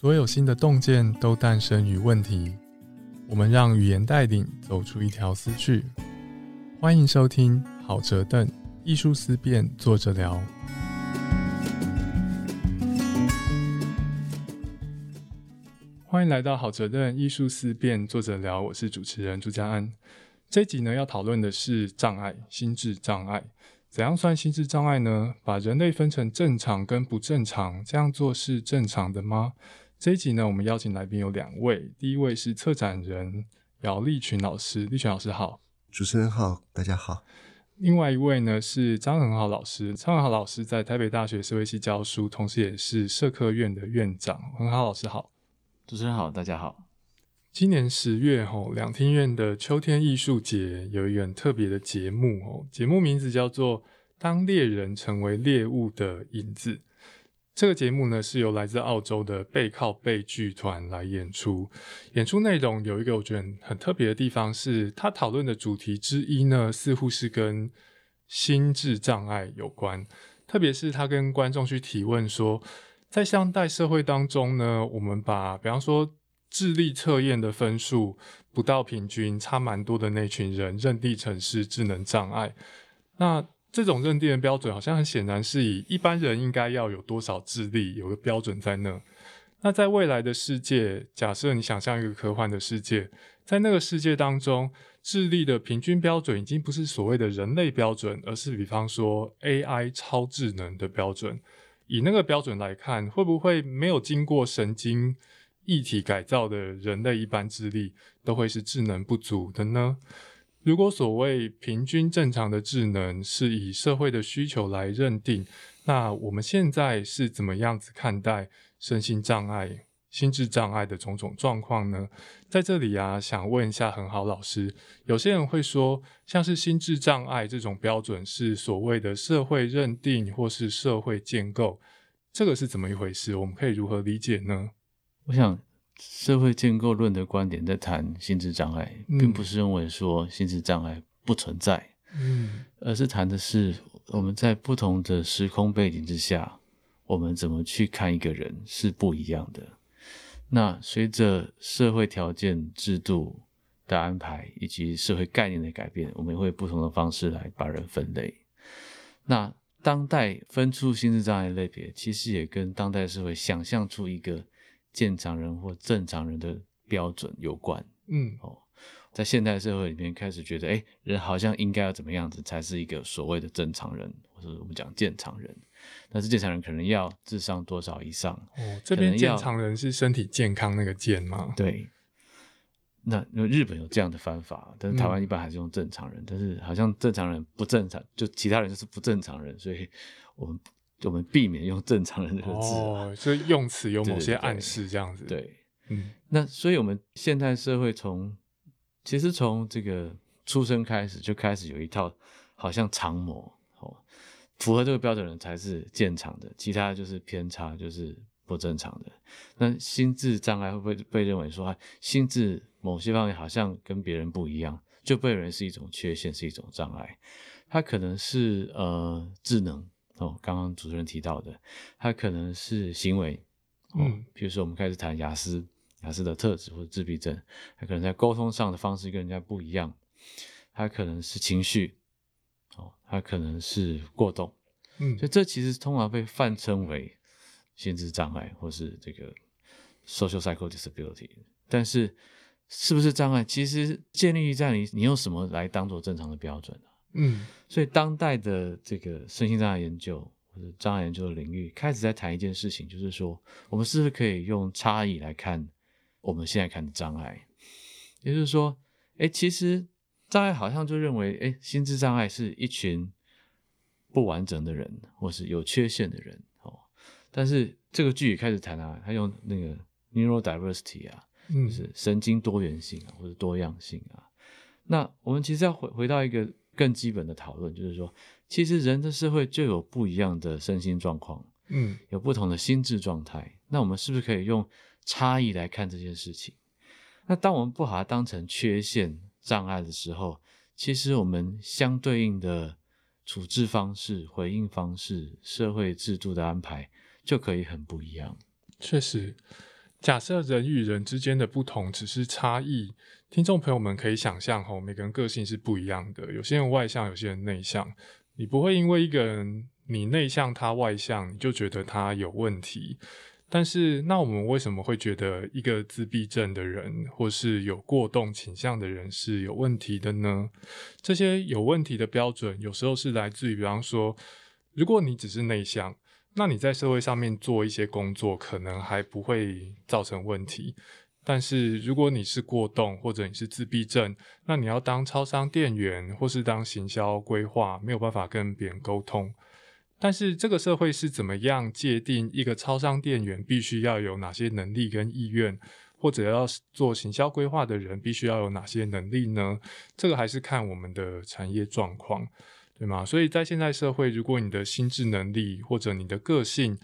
所有新的洞见都诞生于问题。我们让语言带领走出一条思绪。欢迎收听好哲邓艺术思辨，作者聊。欢迎来到好哲邓艺术思辨，作者聊。我是主持人朱家安。这集呢要讨论的是障碍，心智障碍。怎样算心智障碍呢？把人类分成正常跟不正常，这样做是正常的吗？这一集呢，我们邀请来宾有两位，第一位是策展人姚立群老师，立群老师好，主持人好，大家好。另外一位呢是张恒豪老师，张恒豪老师在台北大学社会系教书，同时也是社科院的院长。恒豪老师好，主持人好，大家好。今年十月吼，两厅院的秋天艺术节有一个很特别的节目哦，节目名字叫做《当猎人成为猎物的影子》。这个节目呢，是由来自澳洲的背靠背剧团来演出。演出内容有一个我觉得很特别的地方，是他讨论的主题之一呢，似乎是跟心智障碍有关。特别是他跟观众去提问说，在现代社会当中呢，我们把比方说智力测验的分数不到平均，差蛮多的那群人认定成是智能障碍。那这种认定的标准好像很显然是以一般人应该要有多少智力有个标准在那。那在未来的世界，假设你想象一个科幻的世界，在那个世界当中，智力的平均标准已经不是所谓的人类标准，而是比方说 AI 超智能的标准。以那个标准来看，会不会没有经过神经异体改造的人类一般智力都会是智能不足的呢？如果所谓平均正常的智能是以社会的需求来认定，那我们现在是怎么样子看待身心障碍、心智障碍的种种状况呢？在这里啊，想问一下很好老师，有些人会说，像是心智障碍这种标准是所谓的社会认定或是社会建构，这个是怎么一回事？我们可以如何理解呢？我想。社会建构论的观点在谈心智障碍，并不是认为说心智障碍不存在，嗯，而是谈的是我们在不同的时空背景之下，我们怎么去看一个人是不一样的。那随着社会条件、制度的安排以及社会概念的改变，我们会不同的方式来把人分类。那当代分出心智障碍类别，其实也跟当代社会想象出一个。正常人或正常人的标准有关，嗯，哦，在现代社会里面开始觉得，哎，人好像应该要怎么样子才是一个所谓的正常人，或者我们讲健常人。但是健常人可能要智商多少以上？哦，这边健常人是身体健康那个健吗？对。那日本有这样的方法，但是台湾一般还是用正常人，但是好像正常人不正常，就其他人就是不正常人，所以我们。我们避免用正常人这个字，哦，所以用词有某些暗示，这样子。对，嗯，那所以我们现代社会从其实从这个出生开始就开始有一套好像常模，哦，符合这个标准的人才是健常的，其他就是偏差，就是不正常的。那心智障碍会不会被认为说，心智某些方面好像跟别人不一样，就被认为是一种缺陷，是一种障碍？它可能是呃智能。哦，刚刚主持人提到的，他可能是行为，嗯，比如说我们开始谈雅思，雅思的特质或者自闭症，他可能在沟通上的方式跟人家不一样，他可能是情绪，哦，他可能是过动，嗯，所以这其实通常被泛称为心智障碍或是这个 social psycho disability，但是是不是障碍，其实建立在你你用什么来当做正常的标准嗯，所以当代的这个身心障碍研究或者障碍研究的领域开始在谈一件事情，就是说，我们是不是可以用差异来看我们现在看的障碍？也就是说，哎，其实障碍好像就认为，哎，心智障碍是一群不完整的人，或是有缺陷的人哦。但是这个剧也开始谈啊，他用那个 neurodiversity 啊，就是神经多元性啊，或者多样性啊。那我们其实要回回到一个。更基本的讨论就是说，其实人的社会就有不一样的身心状况，嗯，有不同的心智状态。那我们是不是可以用差异来看这件事情？那当我们不把它当成缺陷、障碍的时候，其实我们相对应的处置方式、回应方式、社会制度的安排就可以很不一样。确实，假设人与人之间的不同只是差异，听众朋友们可以想象吼，每个人个性是不一样的，有些人外向，有些人内向。你不会因为一个人你内向他外向，你就觉得他有问题。但是，那我们为什么会觉得一个自闭症的人，或是有过动倾向的人是有问题的呢？这些有问题的标准，有时候是来自于，比方说，如果你只是内向，那你在社会上面做一些工作，可能还不会造成问题。但是，如果你是过动，或者你是自闭症，那你要当超商店员，或是当行销规划，没有办法跟别人沟通。但是这个社会是怎么样界定一个超商店员必须要有哪些能力跟意愿，或者要做行销规划的人必须要有哪些能力呢？这个还是看我们的产业状况，对吗？所以在现代社会，如果你的心智能力或者你的个性，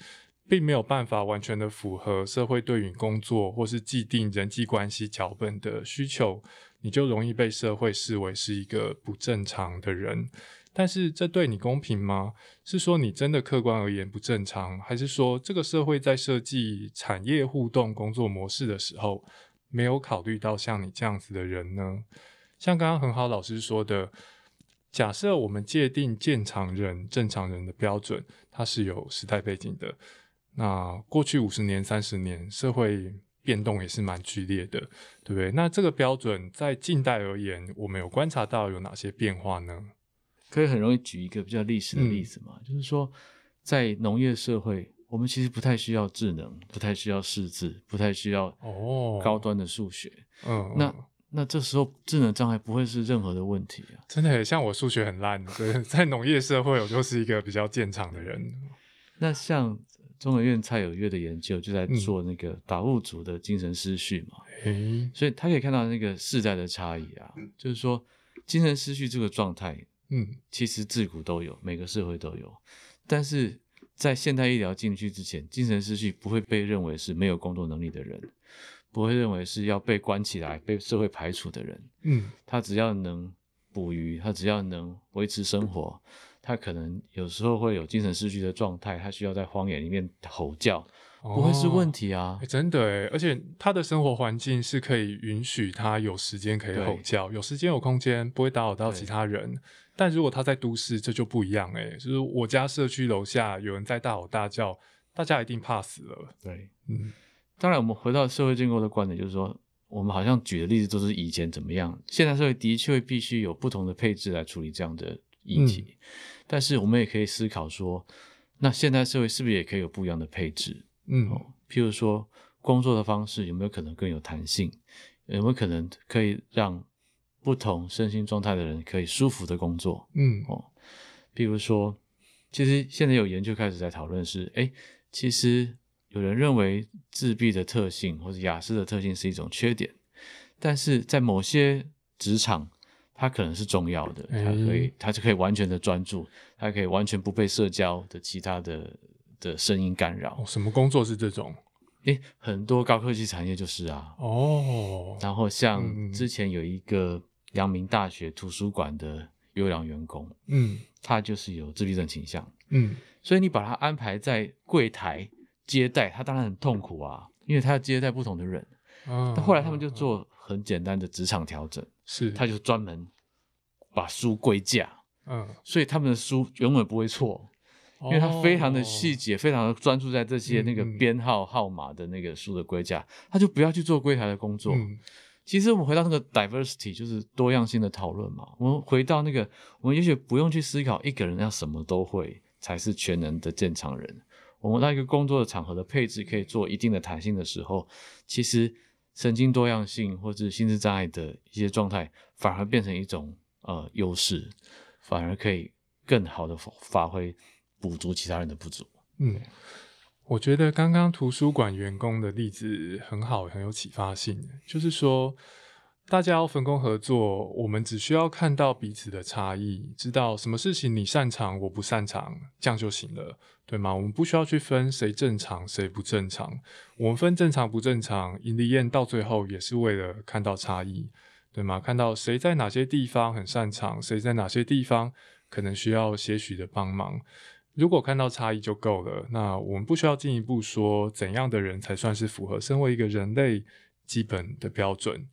并没有办法完全的符合社会对于工作或是既定人际关系脚本的需求，你就容易被社会视为是一个不正常的人。但是这对你公平吗？是说你真的客观而言不正常，还是说这个社会在设计产业互动工作模式的时候，没有考虑到像你这样子的人呢？像刚刚很好老师说的，假设我们界定健常人、正常人的标准，它是有时代背景的。那过去五十年、三十年，社会变动也是蛮剧烈的，对不对？那这个标准在近代而言，我们有观察到有哪些变化呢？可以很容易举一个比较历史的例子嘛，就是说，在农业社会，我们其实不太需要智能，不太需要识字，不太需要哦高端的数学。嗯，那那这时候智能障碍不会是任何的问题啊。真的，像我数学很烂，对 在农业社会，我就是一个比较健常的人。那像中研院蔡有月的研究，就在做那个达悟族的精神失序嘛。嗯，所以他可以看到那个世代的差异啊，就是说精神失序这个状态。嗯，其实自古都有，每个社会都有，但是在现代医疗进去之前，精神失序不会被认为是没有工作能力的人，不会认为是要被关起来、被社会排除的人。嗯，他只要能捕鱼，他只要能维持生活，他可能有时候会有精神失去的状态，他需要在荒野里面吼叫。不会是问题啊！真的哎，而且他的生活环境是可以允许他有时间可以吼叫，有时间有空间，不会打扰到其他人。但如果他在都市，这就不一样哎，就是我家社区楼下有人在大吼大叫，大家一定怕死了。对，嗯。当然，我们回到社会建构的观点，就是说，我们好像举的例子都是以前怎么样，现在社会的确必须有不同的配置来处理这样的议题。但是，我们也可以思考说，那现代社会是不是也可以有不一样的配置？嗯，譬如说工作的方式有没有可能更有弹性？有没有可能可以让不同身心状态的人可以舒服的工作？嗯，哦，譬如说，其实现在有研究开始在讨论是，哎，其实有人认为自闭的特性或者雅思的特性是一种缺点，但是在某些职场，它可能是重要的，它可以，它就可以完全的专注，它可以完全不被社交的其他的。的声音干扰，什么工作是这种？诶，很多高科技产业就是啊。哦，然后像之前有一个阳明大学图书馆的优良员工，嗯，他就是有自闭症倾向，嗯，所以你把他安排在柜台接待，他当然很痛苦啊，因为他要接待不同的人。但后来他们就做很简单的职场调整，是，他就专门把书归架，嗯，所以他们的书永远不会错。因为他非常的细节，非常的专注在这些那个编号号码的那个书的归架，他就不要去做柜台的工作。其实我们回到那个 diversity，就是多样性的讨论嘛。我们回到那个，我们也许不用去思考一个人要什么都会才是全能的正常人。我们在一个工作的场合的配置可以做一定的弹性的时候，其实神经多样性或者心智障碍的一些状态，反而变成一种呃优势，反而可以更好的发挥。补足其他人的不足。嗯，我觉得刚刚图书馆员工的例子很好，很有启发性。就是说，大家要分工合作，我们只需要看到彼此的差异，知道什么事情你擅长，我不擅长，这样就行了，对吗？我们不需要去分谁正常，谁不正常。我们分正常不正常，尹丽燕到最后也是为了看到差异，对吗？看到谁在哪些地方很擅长，谁在哪些地方可能需要些许的帮忙。如果看到差异就够了，那我们不需要进一步说怎样的人才算是符合身为一个人类基本的标准。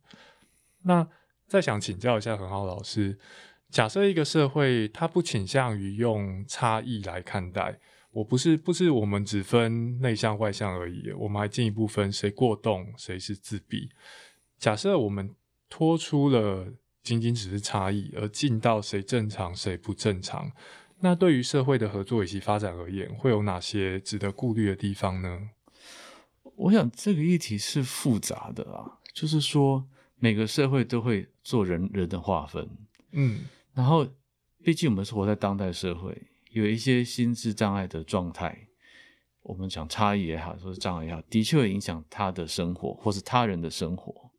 那再想请教一下很好老师，假设一个社会它不倾向于用差异来看待，我不是不是我们只分内向外向而已，我们还进一步分谁过动，谁是自闭。假设我们脱出了仅仅只是差异，而进到谁正常谁不正常，那对于社会的合作以及发展而言，会有哪些值得顾虑的地方呢？我想这个议题是复杂的啊，就是说。每个社会都会做人人的划分，嗯，然后毕竟我们是活在当代社会，有一些心智障碍的状态，我们讲差异也好，说是障碍也好，的确会影响他的生活或是他人的生活。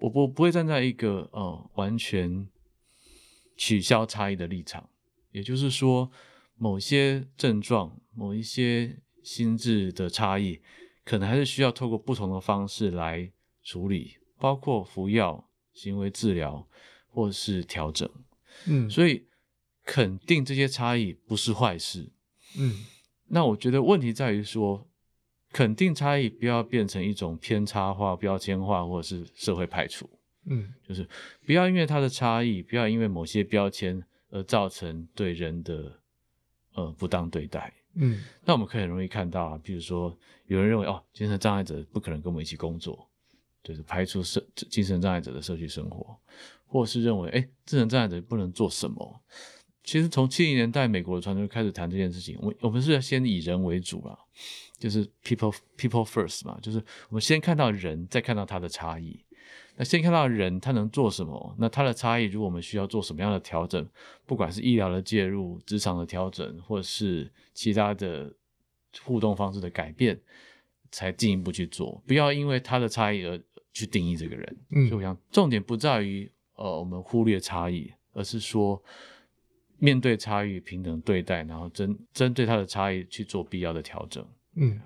我不不会站在一个呃完全取消差异的立场，也就是说，某些症状、某一些心智的差异，可能还是需要透过不同的方式来处理。包括服药、行为治疗或是调整，嗯，所以肯定这些差异不是坏事，嗯，那我觉得问题在于说，肯定差异不要变成一种偏差化、标签化或者是社会排除，嗯，就是不要因为它的差异，不要因为某些标签而造成对人的呃不当对待，嗯，那我们可以很容易看到啊，比如说有人认为哦，精神障碍者不可能跟我们一起工作。就是排除社精神障碍者的社区生活，或是认为，哎，精神障碍者不能做什么。其实从七零年代美国的传就开始谈这件事情，我我们是要先以人为主啦，就是 people people first 嘛，就是我们先看到人，再看到他的差异。那先看到人他能做什么，那他的差异，如果我们需要做什么样的调整，不管是医疗的介入、职场的调整，或者是其他的互动方式的改变，才进一步去做，不要因为他的差异而。去定义这个人，嗯，所以我想重点不在于呃我们忽略差异，而是说面对差异平等对待，然后针针对他的差异去做必要的调整。嗯，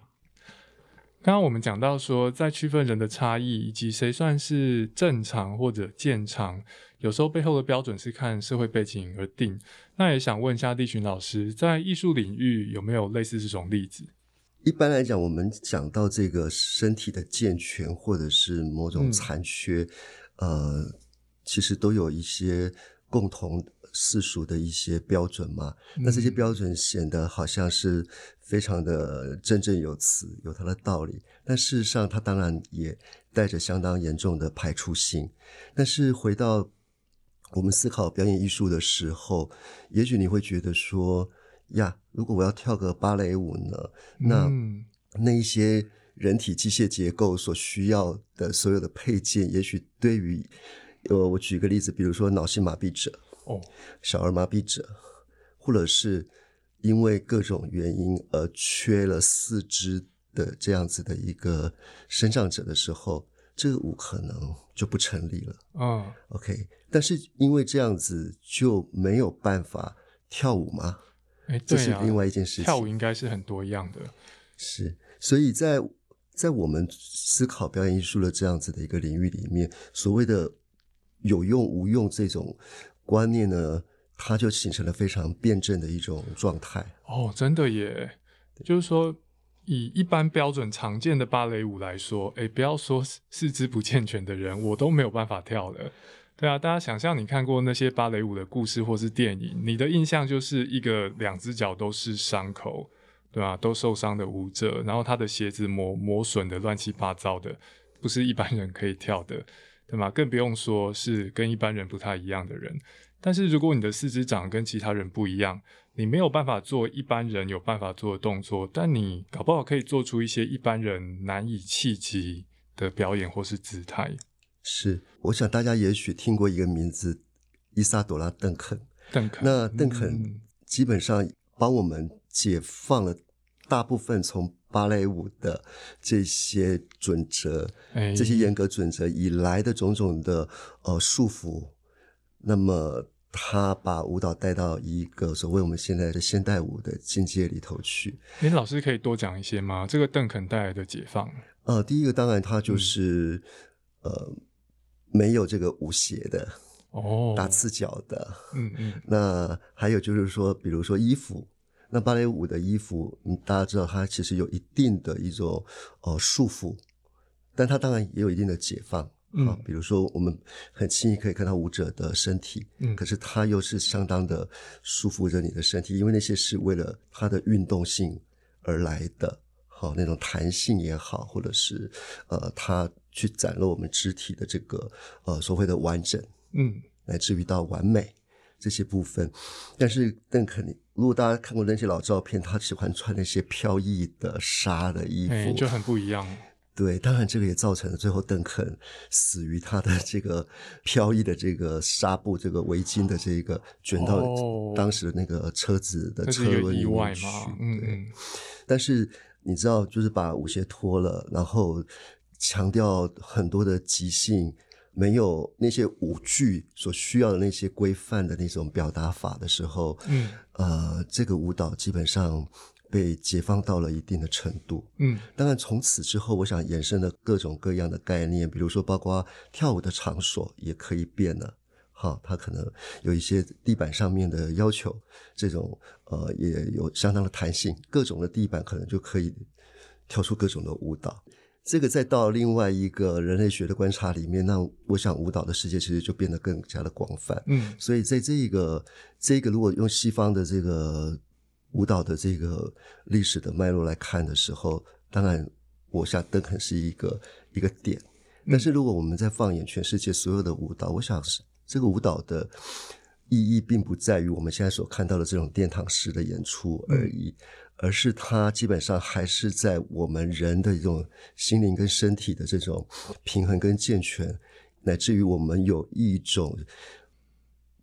刚刚我们讲到说，在区分人的差异以及谁算是正常或者健常，有时候背后的标准是看社会背景而定。那也想问一下立群老师，在艺术领域有没有类似这种例子？一般来讲，我们讲到这个身体的健全或者是某种残缺，呃，其实都有一些共同世俗的一些标准嘛。那这些标准显得好像是非常的振振有词，有它的道理。但事实上，它当然也带着相当严重的排除性。但是回到我们思考表演艺术的时候，也许你会觉得说。呀，如果我要跳个芭蕾舞呢？那那一些人体机械结构所需要的所有的配件，也许对于呃，我举个例子，比如说脑性麻痹者哦，小儿麻痹者，或者是因为各种原因而缺了四肢的这样子的一个生长者的时候，这个舞可能就不成立了嗯。OK，但是因为这样子就没有办法跳舞吗？哎，这是另外一件事情。跳舞应该是很多样的，是，所以在在我们思考表演艺术的这样子的一个领域里面，所谓的有用无用这种观念呢，它就形成了非常辩证的一种状态。哦，真的耶，就是说，以一般标准常见的芭蕾舞来说，哎，不要说四肢不健全的人，我都没有办法跳的。对啊，大家想象你看过那些芭蕾舞的故事或是电影，你的印象就是一个两只脚都是伤口，对吧？都受伤的舞者，然后他的鞋子磨磨损的乱七八糟的，不是一般人可以跳的，对吗？更不用说是跟一般人不太一样的人。但是如果你的四肢长跟其他人不一样，你没有办法做一般人有办法做的动作，但你搞不好可以做出一些一般人难以企及的表演或是姿态。是，我想大家也许听过一个名字，伊萨朵拉·邓肯。邓肯，那邓肯基本上帮我们解放了大部分从芭蕾舞的这些准则、这些严格准则以来的种种的呃束缚。那么他把舞蹈带到一个所谓我们现在的现代舞的境界里头去。林老师可以多讲一些吗？这个邓肯带来的解放？呃，第一个当然他就是呃。没有这个舞鞋的哦，打赤脚的，嗯嗯，那还有就是说，比如说衣服，那芭蕾舞的衣服，嗯，大家知道它其实有一定的一种呃束缚，但它当然也有一定的解放。啊，比如说我们很轻易可以看到舞者的身体，嗯可是它又是相当的束缚着你的身体，因为那些是为了它的运动性而来的，好那种弹性也好，或者是呃，它去展露我们肢体的这个呃所谓的完整，嗯乃至于到完美这些部分。但是邓肯，如果大家看过那些老照片，他喜欢穿那些飘逸的纱的衣服，哎就很不一样。对，当然这个也造成了最后邓肯死于他的这个飘逸的这个纱布、这个围巾的这个卷到哦当时的那个车子的那车轮里面去。嗯但是你知道，就是把舞鞋脱了，然后强调很多的即兴，没有那些舞剧所需要的那些规范的那种表达法的时候，嗯呃，这个舞蹈基本上被解放到了一定的程度。嗯当然，从此之后，我想衍生的各种各样的概念，比如说包括跳舞的场所也可以变了。好，它可能有一些地板上面的要求，这种呃也有相当的弹性，各种的地板可能就可以跳出各种的舞蹈。这个再到另外一个人类学的观察里面，那我想舞蹈的世界其实就变得更加的广泛。嗯所以在这个这个如果用西方的这个舞蹈的这个历史的脉络来看的时候，当然我想邓肯是一个一个点，但是如果我们在放眼全世界所有的舞蹈，我想是这个舞蹈的意义并不在于我们现在所看到的这种殿堂式的演出而已。而是它基本上还是在我们人的一种心灵跟身体的这种平衡跟健全，乃至于我们有一种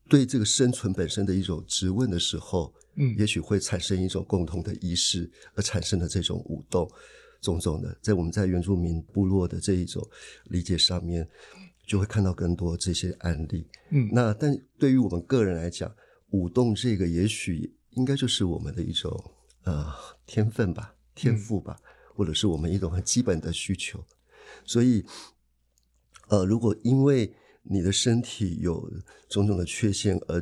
对这个生存本身的一种质问的时候，嗯。也许会产生一种共同的意识而产生的这种舞动，种种的，在我们在原住民部落的这一种理解上面，就会看到更多这些案例。嗯。那但对于我们个人来讲，舞动这个也许应该就是我们的一种呃天分吧、天赋吧，或者是我们一种很基本的需求。所以，呃，如果因为你的身体有种种的缺陷而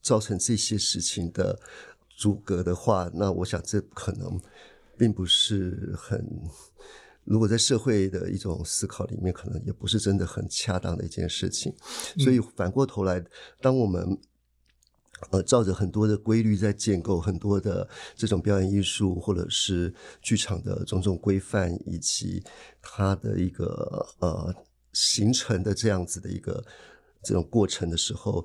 造成这些事情的阻隔的话，那我想这可能并不是很。如果在社会的一种思考里面，可能也不是真的很恰当的一件事情。所以反过头来，当我们呃照着很多的规律在建构很多的这种表演艺术或者是剧场的种种规范，以及它的一个呃形成的这样子的一个这种过程的时候，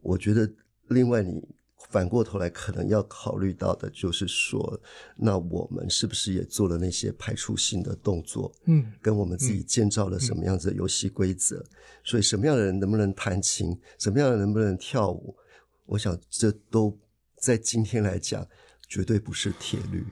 我觉得另外你。反过头来，可能要考虑到的就是说，那我们是不是也做了那些排除性的动作？嗯跟我们自己建造了什么样子的游戏规则，所以什么样的人能不能弹琴，什么样的人能不能跳舞，我想这都在今天来讲绝对不是铁律。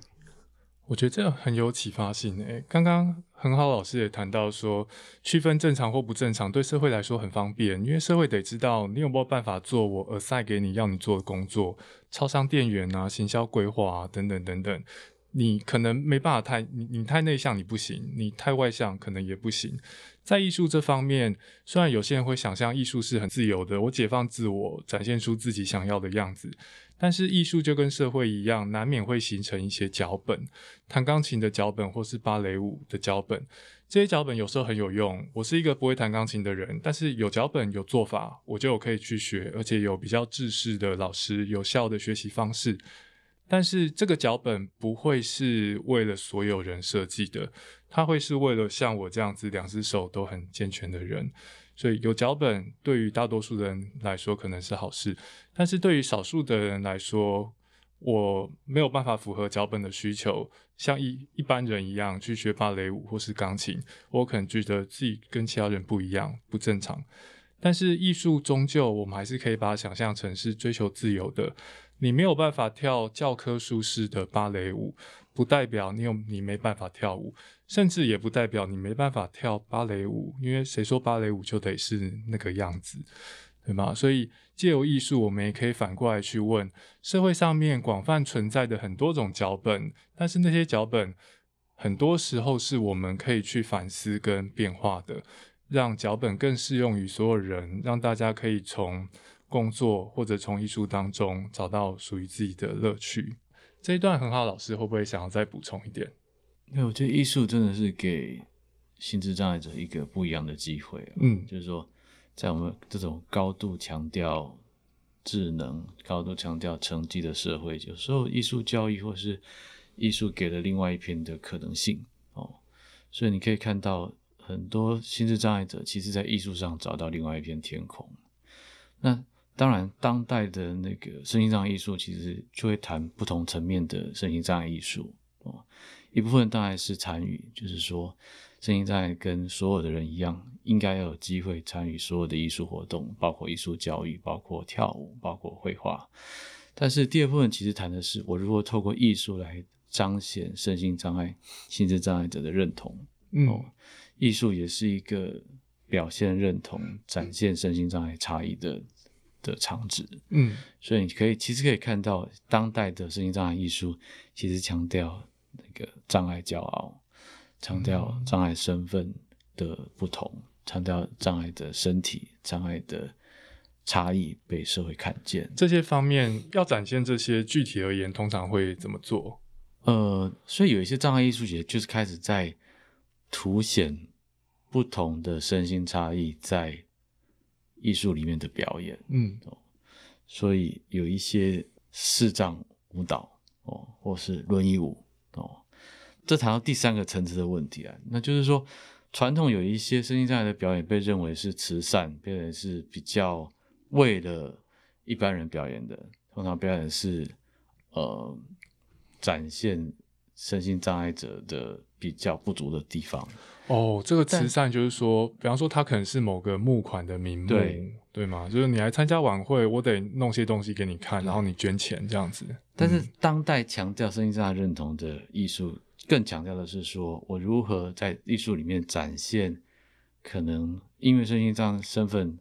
我觉得这很有启发性诶。刚刚很好，老师也谈到说，区分正常或不正常对社会来说很方便，因为社会得知道你有没有办法做我耳塞给你要你做的工作，超商店员啊、行销规划啊等等等等。你可能没办法太你你太内向你不行，你太外向可能也不行。在艺术这方面，虽然有些人会想象艺术是很自由的，我解放自我，展现出自己想要的样子，但是艺术就跟社会一样，难免会形成一些脚本。弹钢琴的脚本或是芭蕾舞的脚本，这些脚本有时候很有用。我是一个不会弹钢琴的人，但是有脚本有做法，我就可以去学，而且有比较制式的老师，有效的学习方式。但是这个脚本不会是为了所有人设计的，它会是为了像我这样子两只手都很健全的人。所以有脚本对于大多数人来说可能是好事，但是对于少数的人来说，我没有办法符合脚本的需求，像一一般人一样去学芭蕾舞或是钢琴，我可能觉得自己跟其他人不一样，不正常。但是艺术终究我们还是可以把它想象成是追求自由的。你没有办法跳教科书式的芭蕾舞，不代表你有你没办法跳舞，甚至也不代表你没办法跳芭蕾舞，因为谁说芭蕾舞就得是那个样子，对吗？所以借由艺术，我们也可以反过来去问社会上面广泛存在的很多种脚本，但是那些脚本很多时候是我们可以去反思跟变化的，让脚本更适用于所有人，让大家可以从工作或者从艺术当中找到属于自己的乐趣。这一段很好，老师会不会想要再补充一点？因为我觉得艺术真的是给心智障碍者一个不一样的机会、啊。嗯就是说，在我们这种高度强调智能、高度强调成绩的社会，有时候艺术教育或是艺术给了另外一片的可能性哦。所以你可以看到很多心智障碍者，其实在艺术上找到另外一片天空。那当然，当代的那个身心障碍艺术，其实就会谈不同层面的身心障碍艺术哦。一部分当然是参与，就是说，身心障碍跟所有的人一样，应该要有机会参与所有的艺术活动，包括艺术教育，包括跳舞，包括绘画。但是第二部分其实谈的是，我如何透过艺术来彰显身心障碍、心智障碍者的认同。嗯哦，艺术也是一个表现认同、展现身心障碍差异的的场址。嗯所以你可以其实可以看到，当代的身心障碍艺术其实强调那个障碍骄傲，强调障碍身份的不同，强调障碍的身体、障碍的差异被社会看见。这些方面要展现这些具体而言，通常会怎么做？呃，所以有一些障碍艺术节就是开始在凸显不同的身心差异在艺术里面的表演。嗯所以有一些视障舞蹈哦，或是轮椅舞哦，这谈到第三个层次的问题啊，那就是说，传统有一些身心障碍的表演被认为是慈善，被认为是比较为了一般人表演的，通常表演是呃展现身心障碍者的比较不足的地方。哦，这个慈善就是说，比方说他可能是某个募款的名目，对对吗？就是你来参加晚会，我得弄些东西给你看，然后你捐钱这样子。但是嗯当代强调身心障碍认同的艺术，更强调的是说我如何在艺术里面展现可能因为身心障碍身份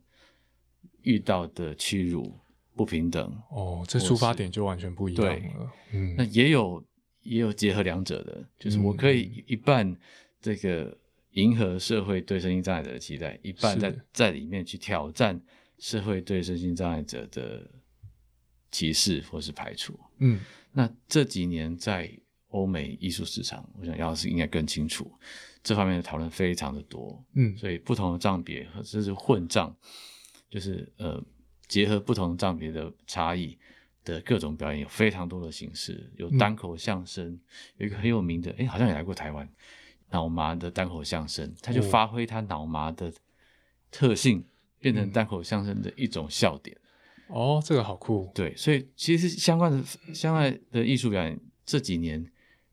遇到的屈辱、不平等。哦，这出发是点就完全不一样了。嗯，那也有也有结合两者的，就是我可以一半这个迎合社会对身心障碍者的期待，一半在在里面去挑战社会对身心障碍者的歧视或是排除。嗯那这几年在欧美艺术市场，我想姚老师应该更清楚，这方面的讨论非常的多。嗯所以不同的障别，或者是混障，就是呃结合不同障别的差异的各种表演，有非常多的形式，有单口相声，有一个很有名的，哎，好像也来过台湾，脑麻的单口相声，他就哦发挥他脑麻的特性，变成单口相声的一种笑点。哦，这个好酷。对，所以其实相关的相关的艺术表演这几年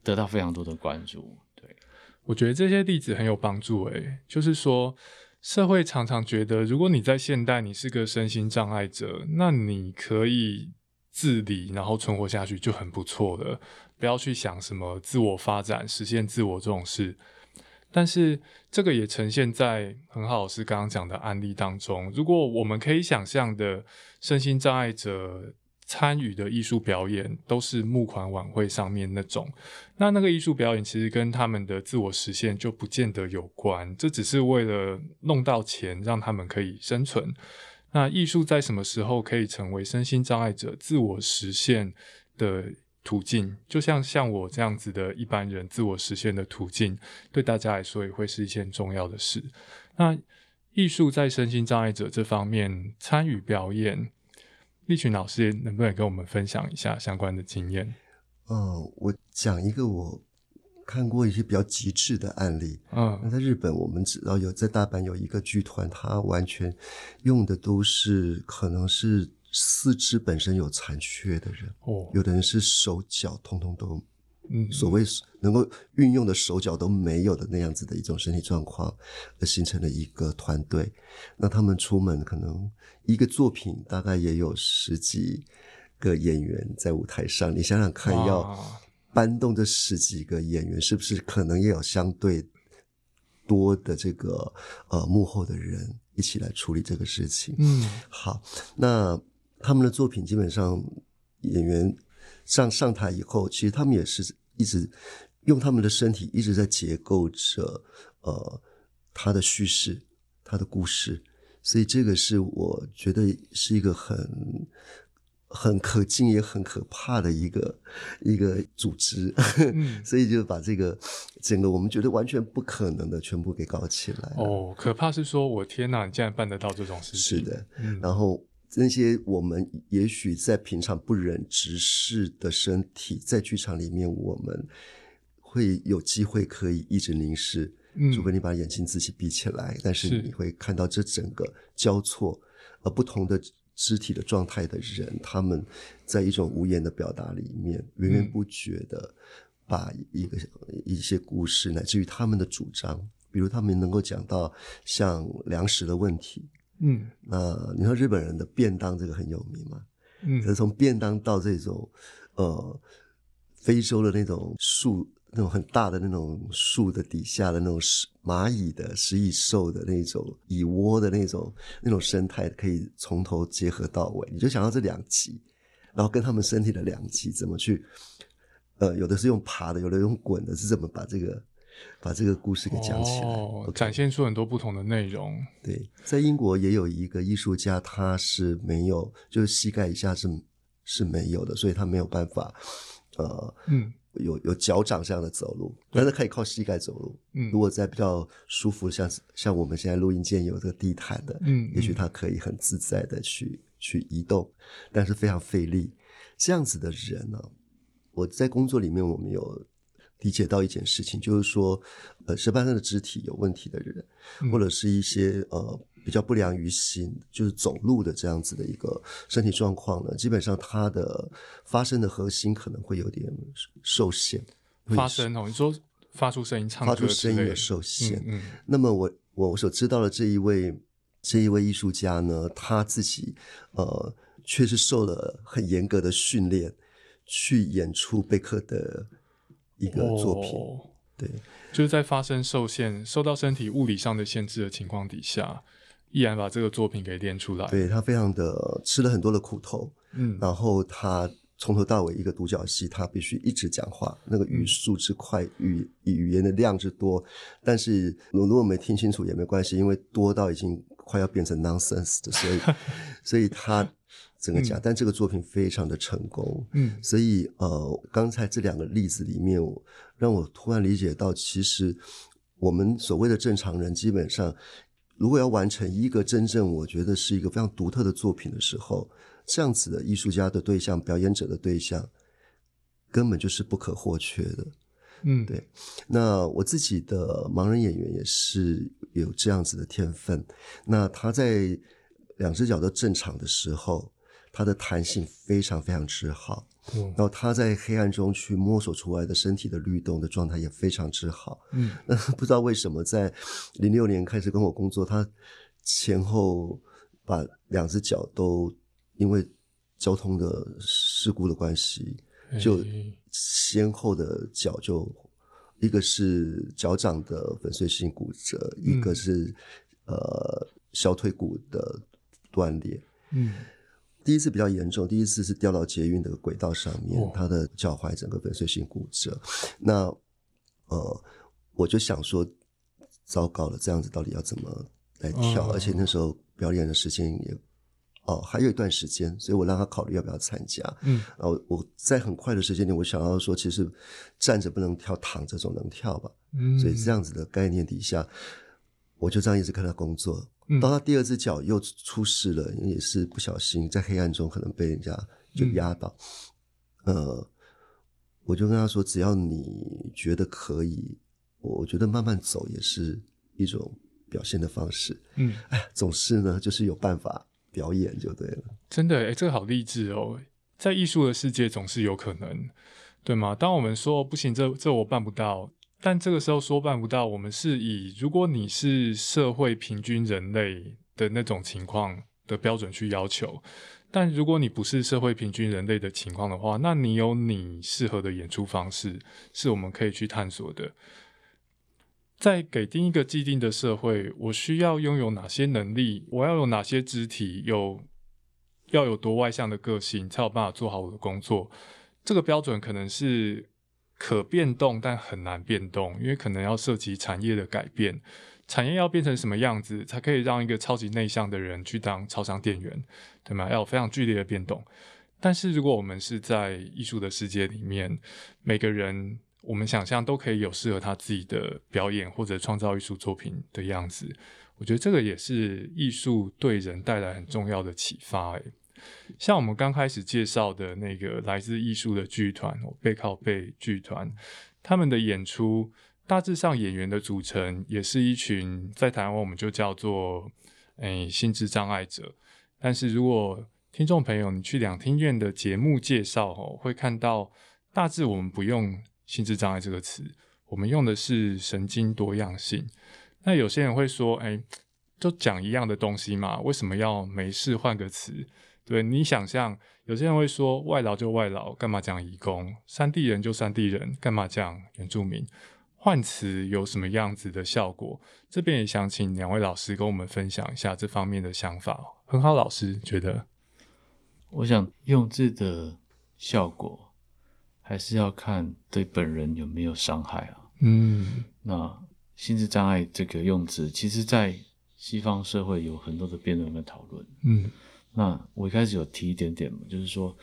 得到非常多的关注。对，我觉得这些例子很有帮助。诶，就是说，社会常常觉得，如果你在现代你是个身心障碍者，那你可以自理，然后存活下去就很不错了。不要去想什么自我发展、实现自我这种事。但是这个也呈现在很好是刚刚讲的案例当中。如果我们可以想象的身心障碍者参与的艺术表演都是募款晚会上面那种，那那个艺术表演其实跟他们的自我实现就不见得有关，这只是为了弄到钱，让他们可以生存。那艺术在什么时候可以成为身心障碍者自我实现的途径？就像像我这样子的一般人自我实现的途径，对大家来说也会是一件重要的事。那艺术在身心障碍者这方面参与表演，立群老师能不能跟我们分享一下相关的经验？呃，我讲一个我看过一些比较极致的案例。那嗯在日本，我们知道有在大阪有一个剧团，它完全用的都是可能是四肢本身有残缺的人，哦，有的人是手脚通通都嗯。所谓能够运用的手脚都没有的那样子的一种身体状况，而形成了一个团队。那他们出门可能一个作品大概也有十几个演员在舞台上，你想想看，要哇搬动这十几个演员，是不是可能也有相对多的这个呃幕后的人一起来处理这个事情？嗯好，那他们的作品基本上演员上上台以后，其实他们也是一直用他们的身体一直在结构着呃他的叙事、他的故事，所以这个是我觉得是一个很很可敬也很可怕的一个一个组织，嗯。所以就把这个整个我们觉得完全不可能的全部给搞起来。哦，可怕是说我天哪，你竟然办得到这种事情？是，的，嗯，然后那些我们也许在平常不忍直视的身体，在剧场里面我们会有机会可以一直凝视，嗯。除非你把眼睛自己闭起来，但是是。你会看到这整个交错，而不同的肢体的状态的人，他们在一种无言的表达里面，源源不绝的把一个一些故事，乃至于他们的主张，比如他们能够讲到像粮食的问题。嗯那你说日本人的便当这个很有名嘛？嗯可是从便当到这种呃非洲的那种树，那种很大的那种树的底下的那种食蚂蚁的食蚁兽的那种蚁窝的那种那种生态，可以从头结合到尾。你就想到这两集，然后跟他们身体的两极怎么去，呃，有的是用爬的，有的用滚的，是怎么把这个把这个故事给讲起来？哦展现出很多不同的内容。对，在英国也有一个艺术家，他是没有，就是膝盖以下是是没有的，所以他没有办法，呃，嗯有有脚掌这样的走路，但是可以靠膝盖走路。嗯如果在比较舒服，像像我们现在录音间有这个地毯的，嗯也许嗯他可以很自在的去去移动，但是非常费力。这样子的人呢、我在工作里面我们有理解到一件事情，就是说，呃，十八身的肢体有问题的人，嗯或者是一些呃比较不良于行，就是走路的这样子的一个身体状况呢，基本上他的发声的核心可能会有点受限，发声哦，你说发出声音、唱发歌之类的出声音的受限。嗯那么我我我所知道的这一位这一位艺术家呢，他自己呃确实受了很严格的训练，去演出贝克的一个嗯，作品。哦对，就是在发生受限、受到身体物理上的限制的情况底下，依然把这个作品给练出来。，对他非常的吃了很多的苦头，嗯然后他从头到尾一个独角戏，他必须一直讲话，那个语速之快，语语言的量之多。但是如果没听清楚也没关系，因为多到已经快要变成 nonsense 的，所以 所以他整个讲，但这个作品非常的成功。嗯所以呃，刚才这两个例子里面，我让我突然理解到，其实我们所谓的正常人，基本上如果要完成一个真正我觉得是一个非常独特的作品的时候，这样子的艺术家的对象、表演者的对象，根本就是不可或缺的。嗯，对那我自己的盲人演员也是有这样子的天分。那他在两只脚都正常的时候，他的弹性非常非常之好。嗯。然后他在黑暗中去摸索出来的身体的律动的状态也非常之好。嗯。那不知道为什么在零六年开始跟我工作，他前后把两只脚都因为交通的事故的关系，就哎先后的脚就一个是脚掌的粉碎性骨折，一个是呃小腿骨的断裂。嗯第一次比较严重，第一次是掉到捷运的轨道上面，哦他的脚踝整个粉碎性骨折。那呃，我就想说，糟糕了，这样子到底要怎么来跳？哦而且那时候表演的时间也哦还有一段时间，所以我让他考虑要不要参加。嗯然后我在很快的时间里，我想要说，其实站着不能跳，躺着总能跳吧。嗯，所以这样子的概念底下，我就这样一直看他工作。嗯到他第二只脚又出事了，也是不小心在黑暗中可能被人家就压到。呃，我就跟他说，只要你觉得可以，我觉得慢慢走也是一种表现的方式。嗯，哎，总是呢，就是有办法表演就对了。真的，哎，这个好励志哦！在艺术的世界总是有可能，对吗？当我们说不行，这这我办不到，但这个时候说办不到，我们是以如果你是社会平均人类的那种情况的标准去要求，但如果你不是社会平均人类的情况的话，那你有你适合的演出方式，是我们可以去探索的。在给定一个既定的社会，我需要拥有哪些能力？我要有哪些肢体？有要有多外向的个性，才有办法做好我的工作？这个标准可能是可变动，但很难变动，因为可能要涉及产业的改变。产业要变成什么样子，才可以让一个超级内向的人去当超商店员，对吗？要有非常剧烈的变动。但是如果我们是在艺术的世界里面，每个人我们想象都可以有适合他自己的表演或者创造艺术作品的样子。我觉得这个也是艺术对人带来很重要的启发。像我们刚开始介绍的那个来自艺术的剧团——背靠背剧团，他们的演出大致上演员的组成也是一群在台湾我们就叫做诶心智障碍者。但是如果听众朋友你去两厅院的节目介绍哦，会看到大致我们不用心智障碍这个词，我们用的是神经多样性。那有些人会说，哎，都讲一样的东西嘛，为什么要没事换个词？对你想象，有些人会说外劳就外劳，干嘛讲移工？山地人就山地人，干嘛讲原住民？换词有什么样子的效果？这边也想请两位老师跟我们分享一下这方面的想法。很好，老师觉得，我想用字的效果，还是要看对本人有没有伤害啊。嗯，那。心智障碍这个用词，其实，在西方社会有很多的辩论跟讨论。嗯，那我一开始有提一点点嘛，就是说，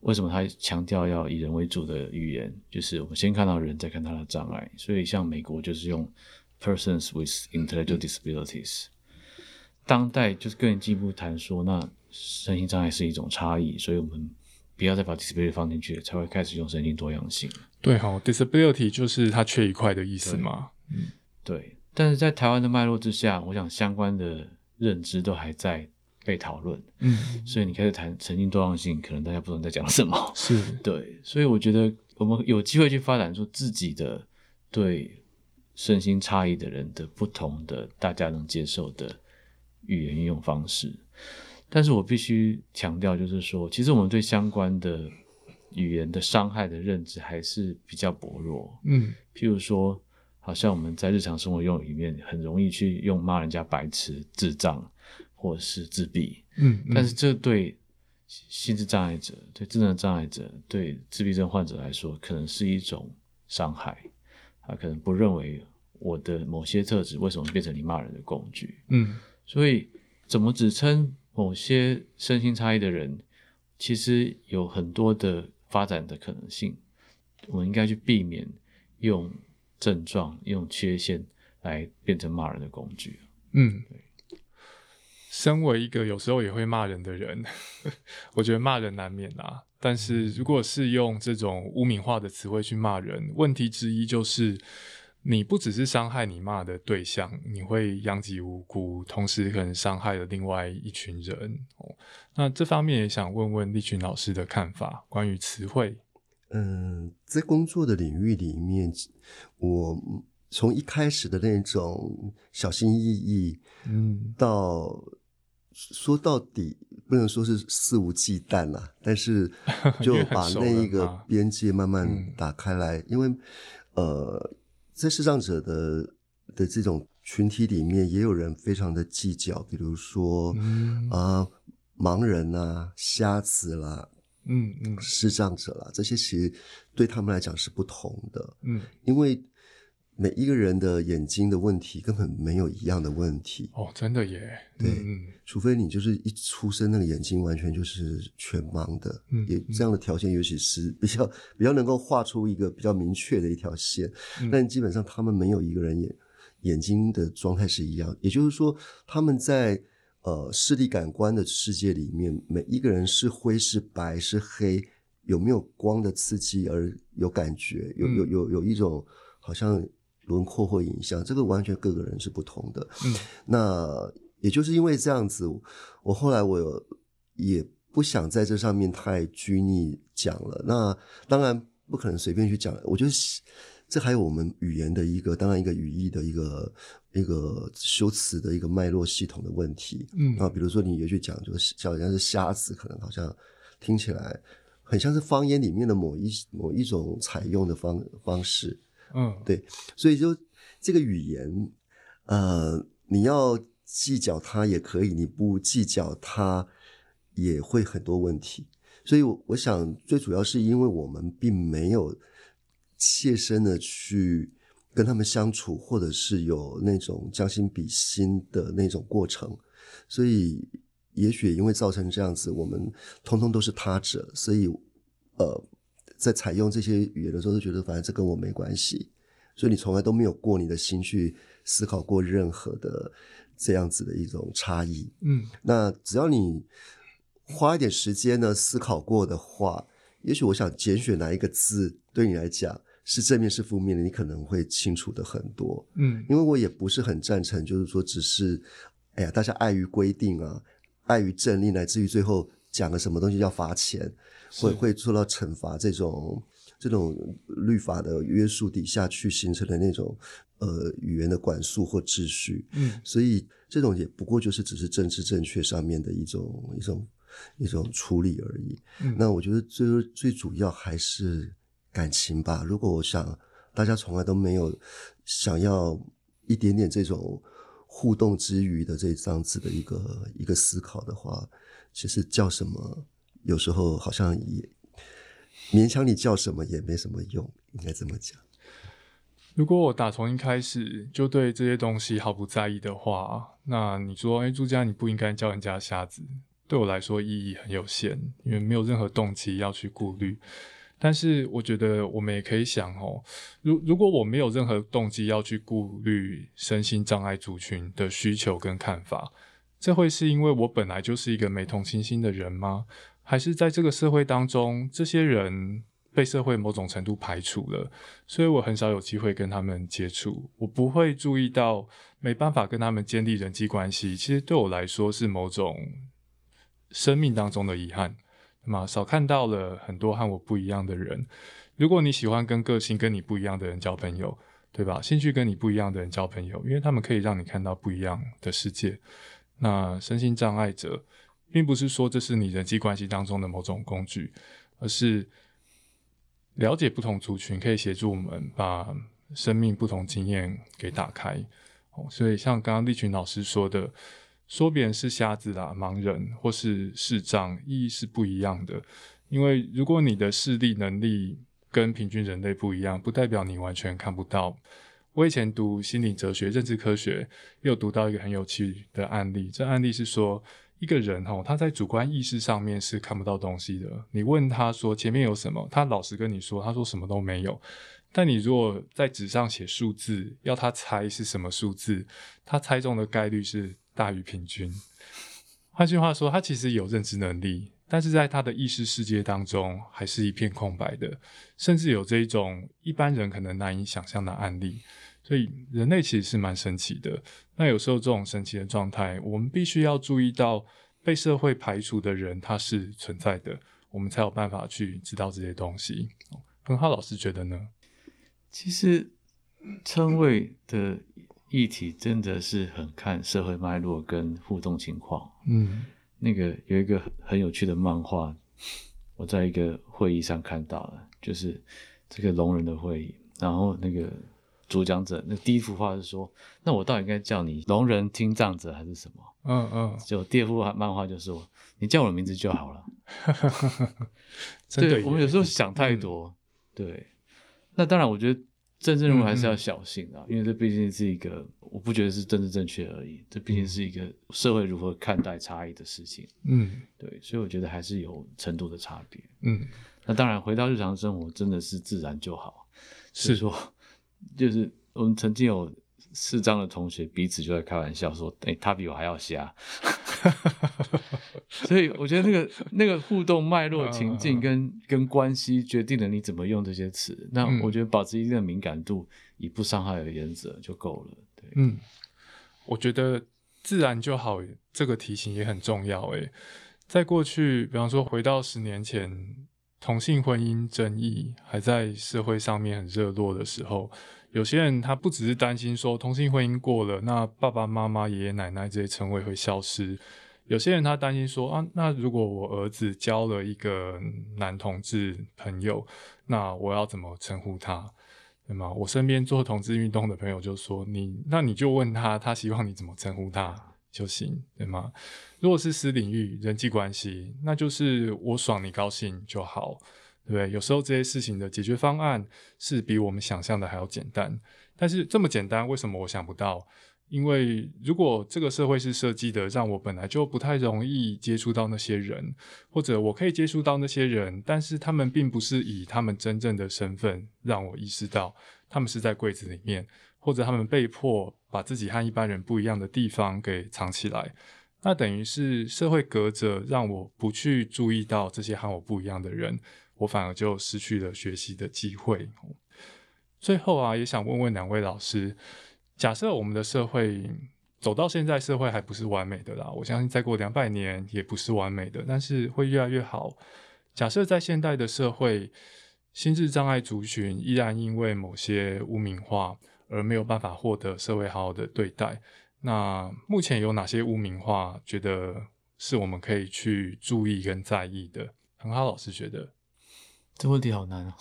为什么他强调要以人为主的语言？就是我们先看到人，再看他的障碍。所以，像美国就是用 persons with intellectual disabilities。当代就是更进一步谈说，那身心障碍是一种差异，所以我们不要再把 disability 放进去，才会开始用身心多样性。对哈，disability 就是它缺一块的意思嘛。嗯。对，但是在台湾的脉络之下，我想相关的认知都还在被讨论。嗯，所以你开始谈曾经多样性，可能大家不知道在讲什么。是 对，所以我觉得我们有机会去发展出自己的对身心差异的人的不同的大家能接受的语言运用方式。但是我必须强调，就是说，其实我们对相关的语言的伤害的认知还是比较薄弱。嗯，譬如说。好像我们在日常生活用里面很容易去用骂人家白痴、智障或者是自闭，嗯，但是这对心智障碍者、对智能障碍者、对自闭症患者来说，可能是一种伤害。他可能不认为我的某些特质为什么变成你骂人的工具，嗯，所以怎么指称某些身心差异的人，其实有很多的发展的可能性，我们应该去避免用。症状用缺陷来变成骂人的工具，嗯，身为一个有时候也会骂人的人，我觉得骂人难免啊。但是如果是用这种污名化的词汇去骂人，问题之一就是你不只是伤害你骂的对象，你会殃及无辜，同时可能伤害了另外一群人。哦，那这方面也想问问立群老师的看法，关于词汇。嗯，在工作的领域里面，我从一开始的那种小心翼翼，嗯，到说到底不能说是肆无忌惮啦，但是就把那一个边界慢慢打开来，因为呃，在视障者的的这种群体里面，也有人非常的计较，比如说啊，盲人啊，瞎子啦。嗯嗯，视障者啦，这些其实对他们来讲是不同的。嗯，因为每一个人的眼睛的问题根本没有一样的问题。哦，真的耶。对，嗯，除非你就是一出生那个眼睛完全就是全盲的，嗯，也这样的条件，尤其是比较比较能够画出一个比较明确的一条线。但基本上他们没有一个人眼眼睛的状态是一样，也就是说他们在。呃，视力感官的世界里面，每一个人是灰是白是黑，有没有光的刺激而有感觉，有有有有一种好像轮廓或影像，这个完全各个人是不同的。嗯，那也就是因为这样子，我后来我也不想在这上面太拘泥讲了。那当然不可能随便去讲，我觉得这还有我们语言的一个，当然一个语义的一个。一个修辞的一个脉络系统的问题，嗯啊，比如说你也去讲，就是好像是瞎子，可能好像听起来很像是方言里面的某一某一种采用的方方式，嗯，对，所以就这个语言，呃，你要计较它也可以，你不计较它也会很多问题，所以我我想最主要是因为我们并没有切身的去。跟他们相处，或者是有那种将心比心的那种过程，所以也许因为造成这样子，我们通通都是他者，所以呃，在采用这些语言的时候，都觉得反正这跟我没关系，所以你从来都没有过你的心去思考过任何的这样子的一种差异。嗯，那只要你花一点时间呢思考过的话，也许我想拣选哪一个字对你来讲是正面是负面的，你可能会清楚的很多。嗯，因为我也不是很赞成，就是说只是，哎呀，大家碍于规定啊，碍于政令，乃至于最后讲了什么东西要罚钱，会会受到惩罚这种这种律法的约束底下去形成的那种呃语言的管束或秩序。嗯，所以这种也不过就是只是政治正确上面的一种一种一种处理而已。嗯那我觉得最最主要还是感情吧。如果我想大家从来都没有想要一点点这种互动之余的这样子的一个一个思考的话，其实叫什么，有时候好像也勉强你叫什么也没什么用，应该这么讲。如果我打从一开始就对这些东西毫不在意的话，那你说，哎，朱家你不应该叫人家瞎子，对我来说意义很有限，因为没有任何动机要去顾虑。但是我觉得我们也可以想哦，如如果我没有任何动机要去顾虑身心障碍族群的需求跟看法，这会是因为我本来就是一个没同情心的人吗？还是在这个社会当中，这些人被社会某种程度排除了，所以我很少有机会跟他们接触，我不会注意到没办法跟他们建立人际关系，其实对我来说是某种生命当中的遗憾。那么少看到了很多和我不一样的人。如果你喜欢跟个性跟你不一样的人交朋友，对吧？兴趣跟你不一样的人交朋友，因为他们可以让你看到不一样的世界。那身心障碍者，并不是说这是你人际关系当中的某种工具，而是了解不同族群，可以协助我们把生命不同经验给打开。哦，所以像刚刚立群老师说的，说别人是瞎子啦、盲人或是视障，意义是不一样的。因为如果你的视力能力跟平均人类不一样，不代表你完全看不到。我以前读心理哲学、认知科学，又读到一个很有趣的案例。这案例是说，一个人哦，他在主观意识上面是看不到东西的。你问他说前面有什么，他老实跟你说，他说什么都没有。但你如果在纸上写数字，要他猜是什么数字，他猜中的概率是大于平均。换句话说，他其实有认知能力，但是在他的意识世界当中还是一片空白的，甚至有这一种一般人可能难以想象的案例。所以人类其实是蛮神奇的。那有时候这种神奇的状态，我们必须要注意到被社会排除的人他是存在的，我们才有办法去知道这些东西。恒浩老师觉得呢？其实称谓的议题真的是很看社会脉络跟互动情况。嗯那个有一个很有趣的漫画，我在一个会议上看到了，就是这个聋人的会议，然后那个主讲者那第一幅画是说，那我到底应该叫你聋人听障者还是什么？嗯嗯，就第二幅漫画就是说，你叫我的名字就好了。对，我们有时候想太多。对，那当然，我觉得政治人物还是要小心啊，因为这毕竟是一个，我不觉得是政治正确而已，这毕竟是一个社会如何看待差异的事情。嗯对，所以我觉得还是有程度的差别。嗯那当然，回到日常生活，真的是自然就好。是说，就是我们曾经有视障的同学彼此就在开玩笑说：“哎、他比我还要瞎。”所以我觉得那个那个互动脉络、情境跟跟关系，决定了你怎么用这些词。那嗯我觉得保持一定的敏感度，以不伤害的原则就够了。对，嗯，我觉得自然就好这个提醒也很重要。诶，在过去，比方说回到十年前，同性婚姻争议还在社会上面很热络的时候，有些人他不只是担心说同性婚姻过了，那爸爸妈妈、爷爷奶奶这些称谓会消失。有些人他担心说啊，那如果我儿子交了一个男同志朋友，那我要怎么称呼他？对吗？我身边做同志运动的朋友就说你，那你就问他，他希望你怎么称呼他就行，对吗？如果是私领域人际关系，那就是我爽你高兴就好，对不对？有时候这些事情的解决方案是比我们想象的还要简单，但是这么简单，为什么我想不到？因为如果这个社会是设计的，让我本来就不太容易接触到那些人，或者我可以接触到那些人，但是他们并不是以他们真正的身份让我意识到他们是在柜子里面，或者他们被迫把自己和一般人不一样的地方给藏起来，那等于是社会隔着，让我不去注意到这些和我不一样的人，我反而就失去了学习的机会。最后啊，也想问问两位老师。假设我们的社会走到现在，社会还不是完美的啦。我相信再过两百年也不是完美的，但是会越来越好。假设在现代的社会，心智障碍族群依然因为某些污名化而没有办法获得社会好好的对待，那目前有哪些污名化，觉得是我们可以去注意跟在意的？很好，老师觉得这问题好难哦。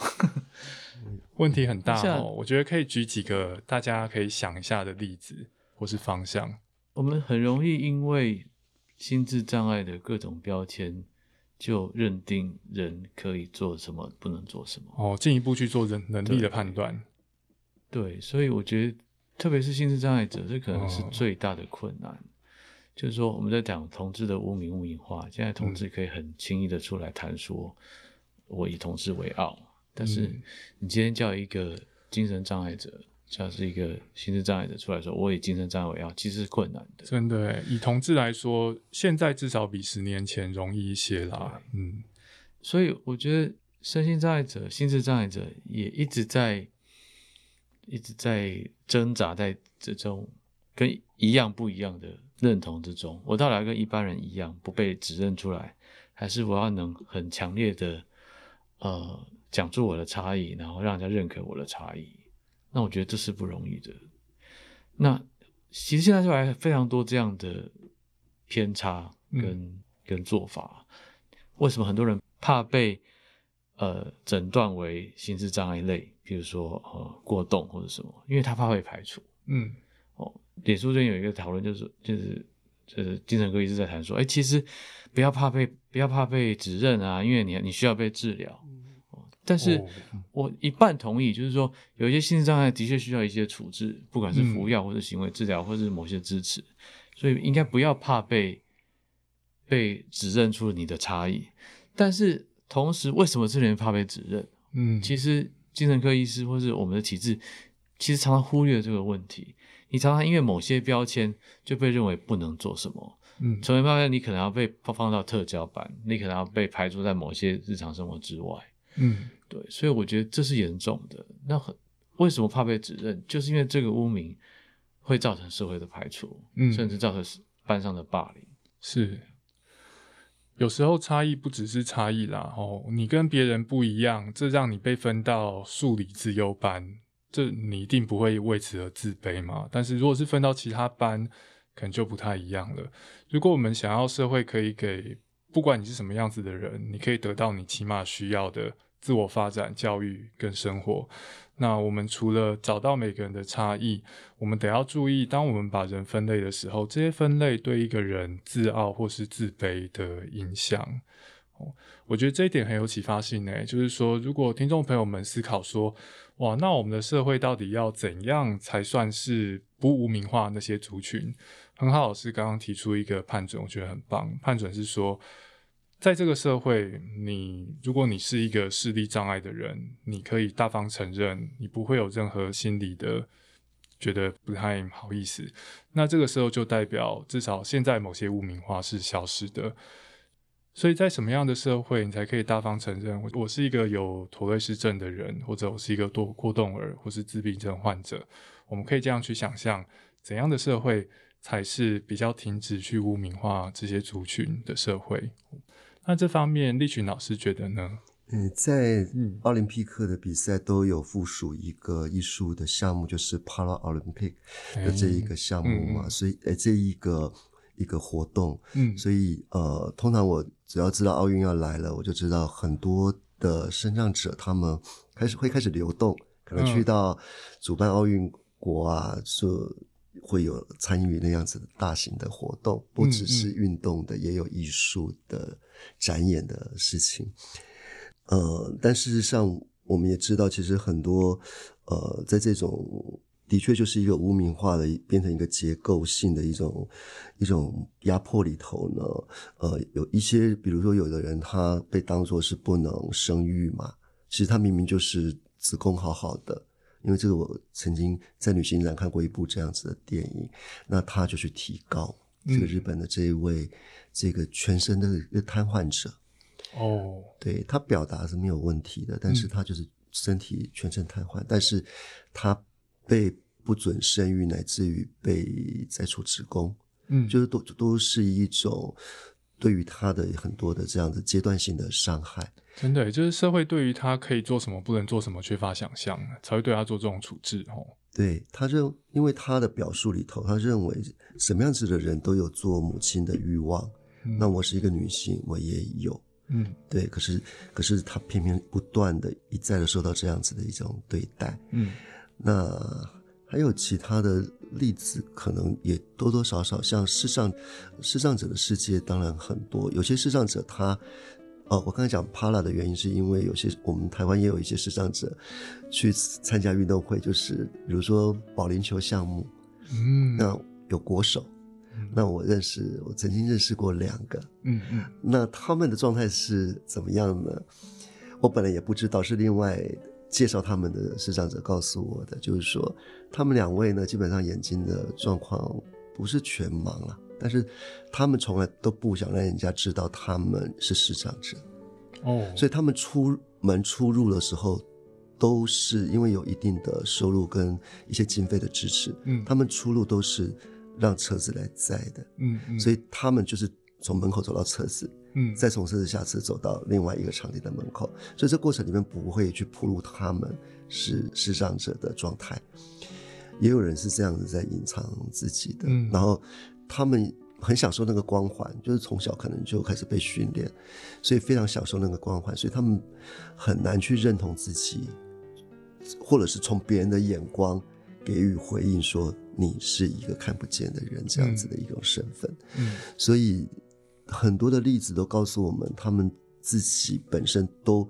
问题很大哦，我觉得可以举几个大家可以想一下的例子或是方向。我们很容易因为心智障碍的各种标签，就认定人可以做什么，不能做什么。哦，进一步去做人能力的判断。对，所以我觉得，特别是心智障碍者，这可能是最大的困难。就是说，我们在讲同志的污名污名化，现在同志可以很轻易的出来谈说，我以同志为傲。但是，你今天叫一个精神障碍者，叫是一个心智障碍者出来说，我以精神障碍为傲，其实是困难的。真的，以同志来说，现在至少比十年前容易一些啦。嗯，所以我觉得身心障碍者、心智障碍者也一直在一直在挣扎在这种跟一样不一样的认同之中。我到底要跟一般人一样，不被指认出来，还是我要能很强烈的呃？讲出我的差异，然后让人家认可我的差异，那我觉得这是不容易的。那其实现在就还非常多这样的偏差跟跟做法。为什么很多人怕被呃诊断为心智障碍类，比如说呃过动或者什么？因为他怕被排除。嗯，哦，脸书最近有一个讨论，就是就是就是精神科医师在谈说，哎，其实不要怕被不要怕被指认啊，因为你你需要被治疗。但是我一半同意，就是说有一些心智障碍的确需要一些处置，不管是服药或者行为治疗，或者是某些支持，所以应该不要怕被被指认出你的差异。但是同时，为什么这些人怕被指认？嗯，其实精神科医师或是我们的体制，其实常常忽略这个问题。你常常因为某些标签就被认为不能做什么，嗯，成为标签，你可能要被放到特教班，你可能要被排除在某些日常生活之外，嗯。对，所以我觉得这是严重的。那很为什么怕被指认？就是因为这个污名会造成社会的排除，嗯，甚至造成班上的霸凌。是，有时候差异不只是差异啦，哦，你跟别人不一样，这让你被分到数理自优班，这你一定不会为此而自卑嘛。但是如果是分到其他班，可能就不太一样了。如果我们想要社会可以给不管你是什么样子的人，你可以得到你起码需要的。自我发展、教育跟生活，那我们除了找到每个人的差异，我们得要注意，当我们把人分类的时候，这些分类对一个人自傲或是自卑的影响。哦，我觉得这一点很有启发性诶。就是说，如果听众朋友们思考说，哇，那我们的社会到底要怎样才算是不污名化那些族群？很好，老师刚刚提出一个判准，我觉得很棒。判准是说。在这个社会，你如果你是一个视力障碍的人，你可以大方承认，你不会有任何心理的觉得不太好意思。那这个时候就代表，至少现在某些污名化是消失的。所以在什么样的社会，你才可以大方承认我是一个有妥瑞氏症的人，或者我是一个多过动儿，或是自闭症患者？我们可以这样去想象，怎样的社会才是比较停止去污名化这些族群的社会？那这方面，立群老师觉得呢？嗯，在奥林匹克的比赛都有附属一个艺术的项目，就是 Para Olympic 的这一个项目嘛，所以呃，这一个一个活动，嗯，所以呃，通常我只要知道奥运要来了，我就知道很多的身障者他们开始会开始流动，可能去到主办奥运国啊，说会有参与那样子的大型的活动，不只是运动的，也有艺术的。展演的事情，呃，但事实上，我们也知道，其实很多呃，在这种的确就是一个污名化的，变成一个结构性的一种一种压迫里头呢。呃，有一些，比如说有的人他被当作是不能生育嘛，其实他明明就是子宫好好的，因为这个我曾经在旅行展看过一部这样子的电影，那他就去提高这个日本的这一位这个全身的一个瘫痪者。哦，对他表达是没有问题的，但是他就是身体全身瘫痪，但是他被不准生育，乃至于被摘除子宫，嗯，就是都都是一种对于他的很多的这样子阶段性的伤害。真的，就是社会对于他可以做什么，不能做什么缺乏想象，才会对他做这种处置。哦，对他认，因为他的表述里头，他认为什么样子的人都有做母亲的欲望，那我是一个女性，我也有。嗯，对，可是可是他偏偏不断的一再的受到这样子的一种对待，嗯，那还有其他的例子，可能也多多少少，像视障视障者的世界当然很多，有些视障者他，哦，我刚才讲帕拉的原因是因为有些我们台湾也有一些视障者去参加运动会，就是比如说保龄球项目，嗯，那有国手。那我认识，我曾经认识过两个，嗯嗯，那他们的状态是怎么样呢？我本来也不知道，是另外介绍他们的视障者告诉我的，就是说他们两位呢，基本上眼睛的状况不是全盲了，但是他们从来都不想让人家知道他们是视障者，哦，所以他们出门出入的时候，都是因为有一定的收入跟一些经费的支持，嗯。他们出入都是。让车子来载的，嗯嗯，所以他们就是从门口走到车子，嗯，再从车子下车走到另外一个场地的门口，所以这过程里面不会去铺露他们是视障者的状态。也有人是这样子在隐藏自己的，嗯，然后他们很享受那个光环，就是从小可能就开始被训练，所以非常享受那个光环，所以他们很难去认同自己，或者是从别人的眼光给予回应说。你是一个看不见的人，这样子的一种身份，嗯，所以很多的例子都告诉我们，他们自己本身都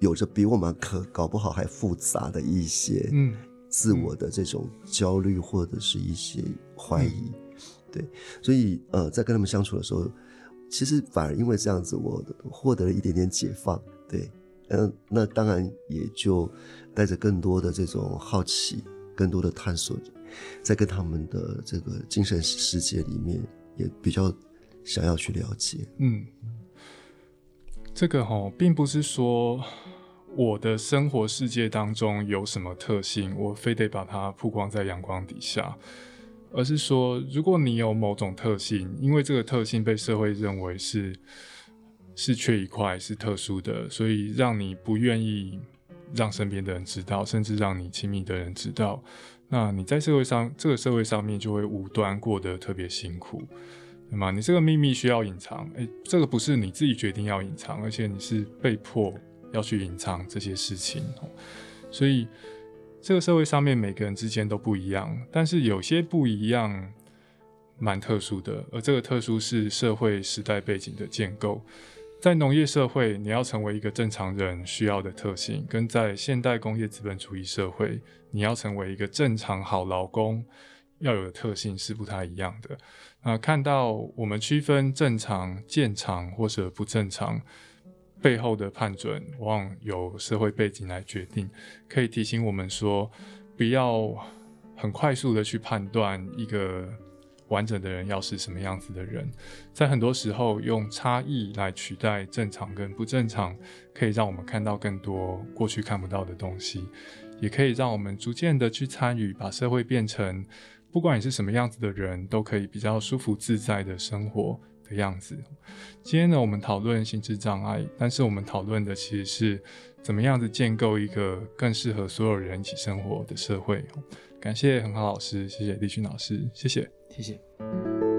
有着比我们可搞不好还复杂的一些，嗯，自我的这种焦虑或者是一些怀疑，对，所以呃，在跟他们相处的时候，其实反而因为这样子，我获得了一点点解放，对，嗯，那当然也就带着更多的这种好奇，更多的探索。在跟他们的这个精神世界里面，也比较想要去了解。嗯，这个哈，并不是说我的生活世界当中有什么特性，我非得把它曝光在阳光底下，而是说，如果你有某种特性，因为这个特性被社会认为是是缺一块，是特殊的，所以让你不愿意让身边的人知道，甚至让你亲密的人知道。那你在社会上，这个社会上面就会无端过得特别辛苦，对吗？你这个秘密需要隐藏，诶，这个不是你自己决定要隐藏，而且你是被迫要去隐藏这些事情。所以，这个社会上面每个人之间都不一样，但是有些不一样蛮特殊的，而这个特殊是社会时代背景的建构。在农业社会，你要成为一个正常人需要的特性，跟在现代工业资本主义社会，你要成为一个正常好劳工要有的特性是不太一样的。那看到我们区分正常、健常或者不正常背后的判准，往往由社会背景来决定，可以提醒我们说，不要很快速的去判断一个。完整的人要是什么样子的人，在很多时候用差异来取代正常跟不正常，可以让我们看到更多过去看不到的东西，也可以让我们逐渐的去参与，把社会变成不管你是什么样子的人，都可以比较舒服自在的生活。的样子。今天呢，我们讨论心智障碍，但是我们讨论的其实是怎么样子建构一个更适合所有人一起生活的社会。感谢很好老师，谢谢立勋老师，谢谢。谢谢。